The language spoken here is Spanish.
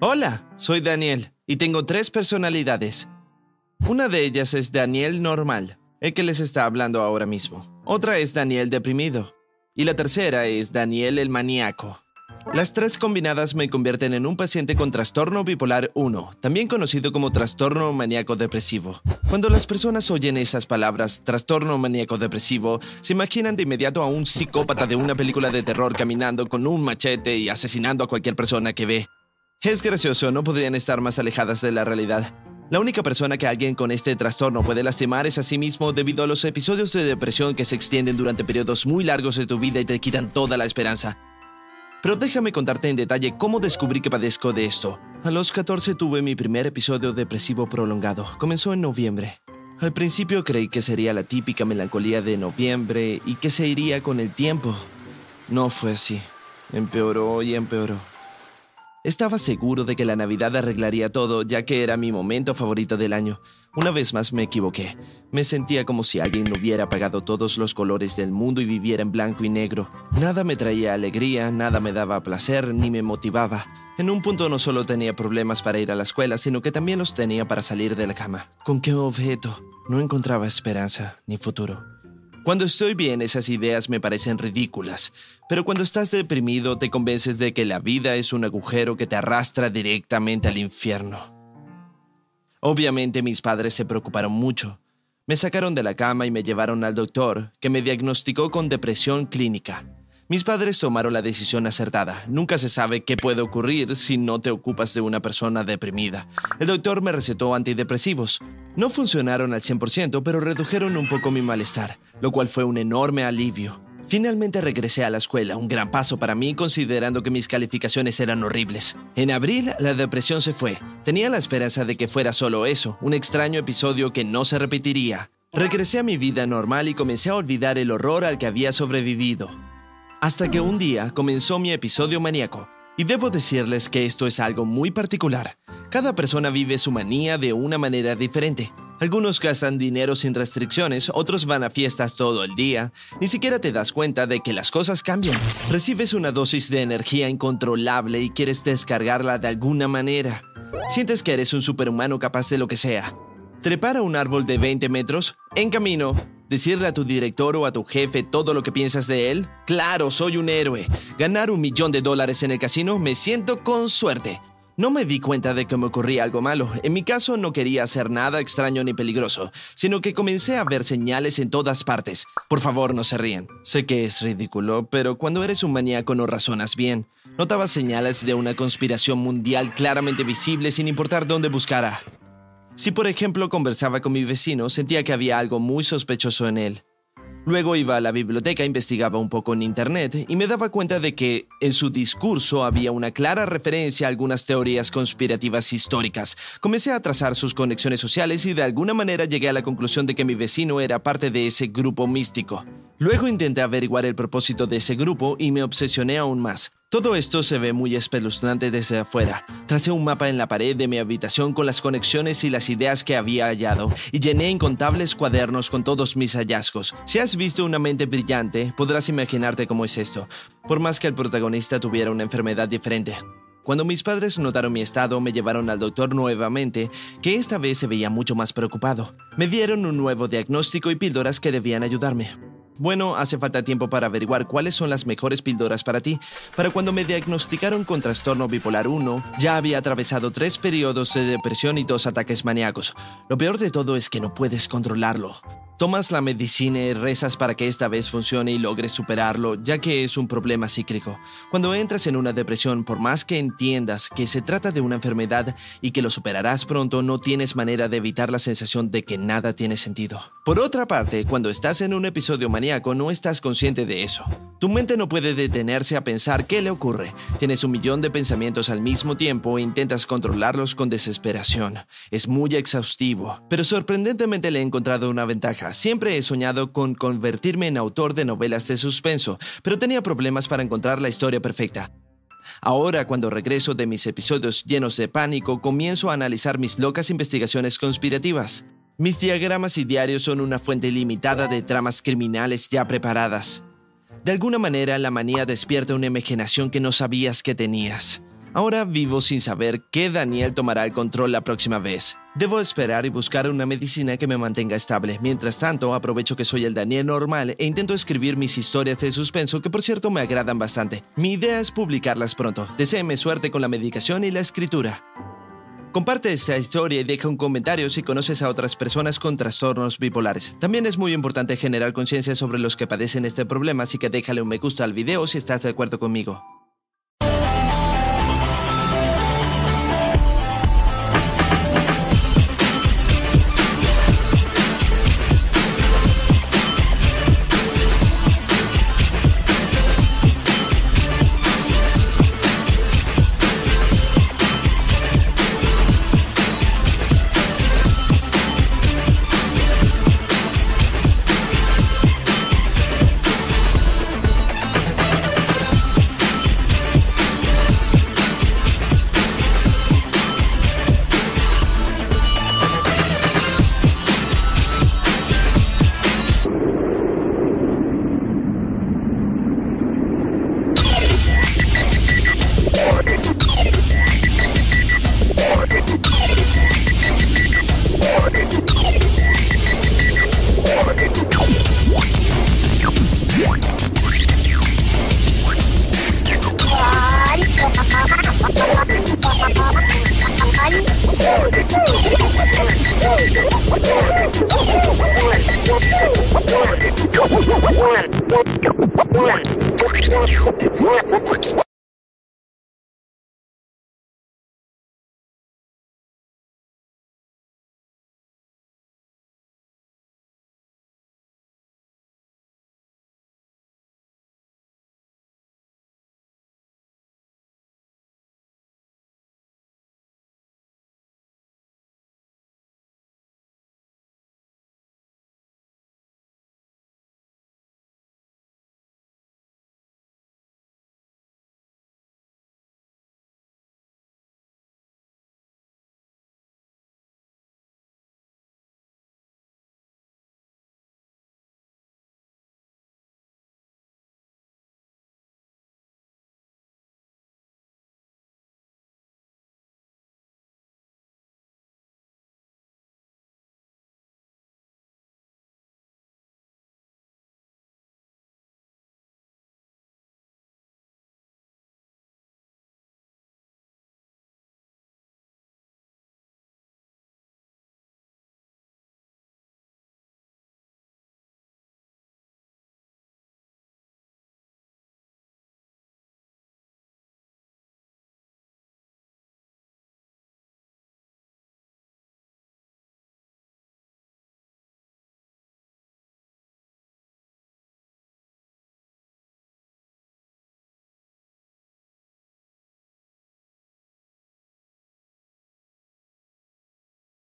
Hola, soy Daniel y tengo tres personalidades. Una de ellas es Daniel normal, el que les está hablando ahora mismo. Otra es Daniel deprimido. Y la tercera es Daniel el maníaco. Las tres combinadas me convierten en un paciente con trastorno bipolar 1, también conocido como trastorno maníaco depresivo. Cuando las personas oyen esas palabras, trastorno maníaco depresivo, se imaginan de inmediato a un psicópata de una película de terror caminando con un machete y asesinando a cualquier persona que ve. Es gracioso, no podrían estar más alejadas de la realidad. La única persona que alguien con este trastorno puede lastimar es a sí mismo debido a los episodios de depresión que se extienden durante periodos muy largos de tu vida y te quitan toda la esperanza. Pero déjame contarte en detalle cómo descubrí que padezco de esto. A los 14 tuve mi primer episodio depresivo prolongado. Comenzó en noviembre. Al principio creí que sería la típica melancolía de noviembre y que se iría con el tiempo. No fue así. Empeoró y empeoró. Estaba seguro de que la Navidad arreglaría todo, ya que era mi momento favorito del año. Una vez más me equivoqué. Me sentía como si alguien hubiera apagado todos los colores del mundo y viviera en blanco y negro. Nada me traía alegría, nada me daba placer ni me motivaba. En un punto no solo tenía problemas para ir a la escuela, sino que también los tenía para salir de la cama. ¿Con qué objeto? No encontraba esperanza ni futuro. Cuando estoy bien esas ideas me parecen ridículas, pero cuando estás deprimido te convences de que la vida es un agujero que te arrastra directamente al infierno. Obviamente mis padres se preocuparon mucho. Me sacaron de la cama y me llevaron al doctor, que me diagnosticó con depresión clínica. Mis padres tomaron la decisión acertada. Nunca se sabe qué puede ocurrir si no te ocupas de una persona deprimida. El doctor me recetó antidepresivos. No funcionaron al 100%, pero redujeron un poco mi malestar, lo cual fue un enorme alivio. Finalmente regresé a la escuela, un gran paso para mí considerando que mis calificaciones eran horribles. En abril la depresión se fue. Tenía la esperanza de que fuera solo eso, un extraño episodio que no se repetiría. Regresé a mi vida normal y comencé a olvidar el horror al que había sobrevivido. Hasta que un día comenzó mi episodio maníaco. Y debo decirles que esto es algo muy particular. Cada persona vive su manía de una manera diferente. Algunos gastan dinero sin restricciones, otros van a fiestas todo el día. Ni siquiera te das cuenta de que las cosas cambian. Recibes una dosis de energía incontrolable y quieres descargarla de alguna manera. Sientes que eres un superhumano capaz de lo que sea. Trepar a un árbol de 20 metros, en camino, ¿Decirle a tu director o a tu jefe todo lo que piensas de él? Claro, soy un héroe. Ganar un millón de dólares en el casino me siento con suerte. No me di cuenta de que me ocurría algo malo. En mi caso no quería hacer nada extraño ni peligroso, sino que comencé a ver señales en todas partes. Por favor, no se ríen. Sé que es ridículo, pero cuando eres un maníaco no razonas bien. Notaba señales de una conspiración mundial claramente visible sin importar dónde buscara. Si por ejemplo conversaba con mi vecino, sentía que había algo muy sospechoso en él. Luego iba a la biblioteca, investigaba un poco en Internet y me daba cuenta de que en su discurso había una clara referencia a algunas teorías conspirativas históricas. Comencé a trazar sus conexiones sociales y de alguna manera llegué a la conclusión de que mi vecino era parte de ese grupo místico. Luego intenté averiguar el propósito de ese grupo y me obsesioné aún más. Todo esto se ve muy espeluznante desde afuera. Tracé un mapa en la pared de mi habitación con las conexiones y las ideas que había hallado y llené incontables cuadernos con todos mis hallazgos. Si has visto una mente brillante, podrás imaginarte cómo es esto, por más que el protagonista tuviera una enfermedad diferente. Cuando mis padres notaron mi estado, me llevaron al doctor nuevamente, que esta vez se veía mucho más preocupado. Me dieron un nuevo diagnóstico y píldoras que debían ayudarme. Bueno, hace falta tiempo para averiguar cuáles son las mejores píldoras para ti. Para cuando me diagnosticaron con trastorno bipolar 1, ya había atravesado tres periodos de depresión y dos ataques maníacos. Lo peor de todo es que no puedes controlarlo. Tomas la medicina y rezas para que esta vez funcione y logres superarlo, ya que es un problema cíclico. Cuando entras en una depresión, por más que entiendas que se trata de una enfermedad y que lo superarás pronto, no tienes manera de evitar la sensación de que nada tiene sentido. Por otra parte, cuando estás en un episodio maníaco, no estás consciente de eso. Tu mente no puede detenerse a pensar qué le ocurre. Tienes un millón de pensamientos al mismo tiempo e intentas controlarlos con desesperación. Es muy exhaustivo, pero sorprendentemente le he encontrado una ventaja Siempre he soñado con convertirme en autor de novelas de suspenso, pero tenía problemas para encontrar la historia perfecta. Ahora, cuando regreso de mis episodios llenos de pánico, comienzo a analizar mis locas investigaciones conspirativas. Mis diagramas y diarios son una fuente limitada de tramas criminales ya preparadas. De alguna manera, la manía despierta una imaginación que no sabías que tenías. Ahora vivo sin saber qué Daniel tomará el control la próxima vez. Debo esperar y buscar una medicina que me mantenga estable. Mientras tanto, aprovecho que soy el Daniel normal e intento escribir mis historias de suspenso que por cierto me agradan bastante. Mi idea es publicarlas pronto. Deseeme suerte con la medicación y la escritura. Comparte esta historia y deja un comentario si conoces a otras personas con trastornos bipolares. También es muy importante generar conciencia sobre los que padecen este problema, así que déjale un me gusta al video si estás de acuerdo conmigo. Thank you.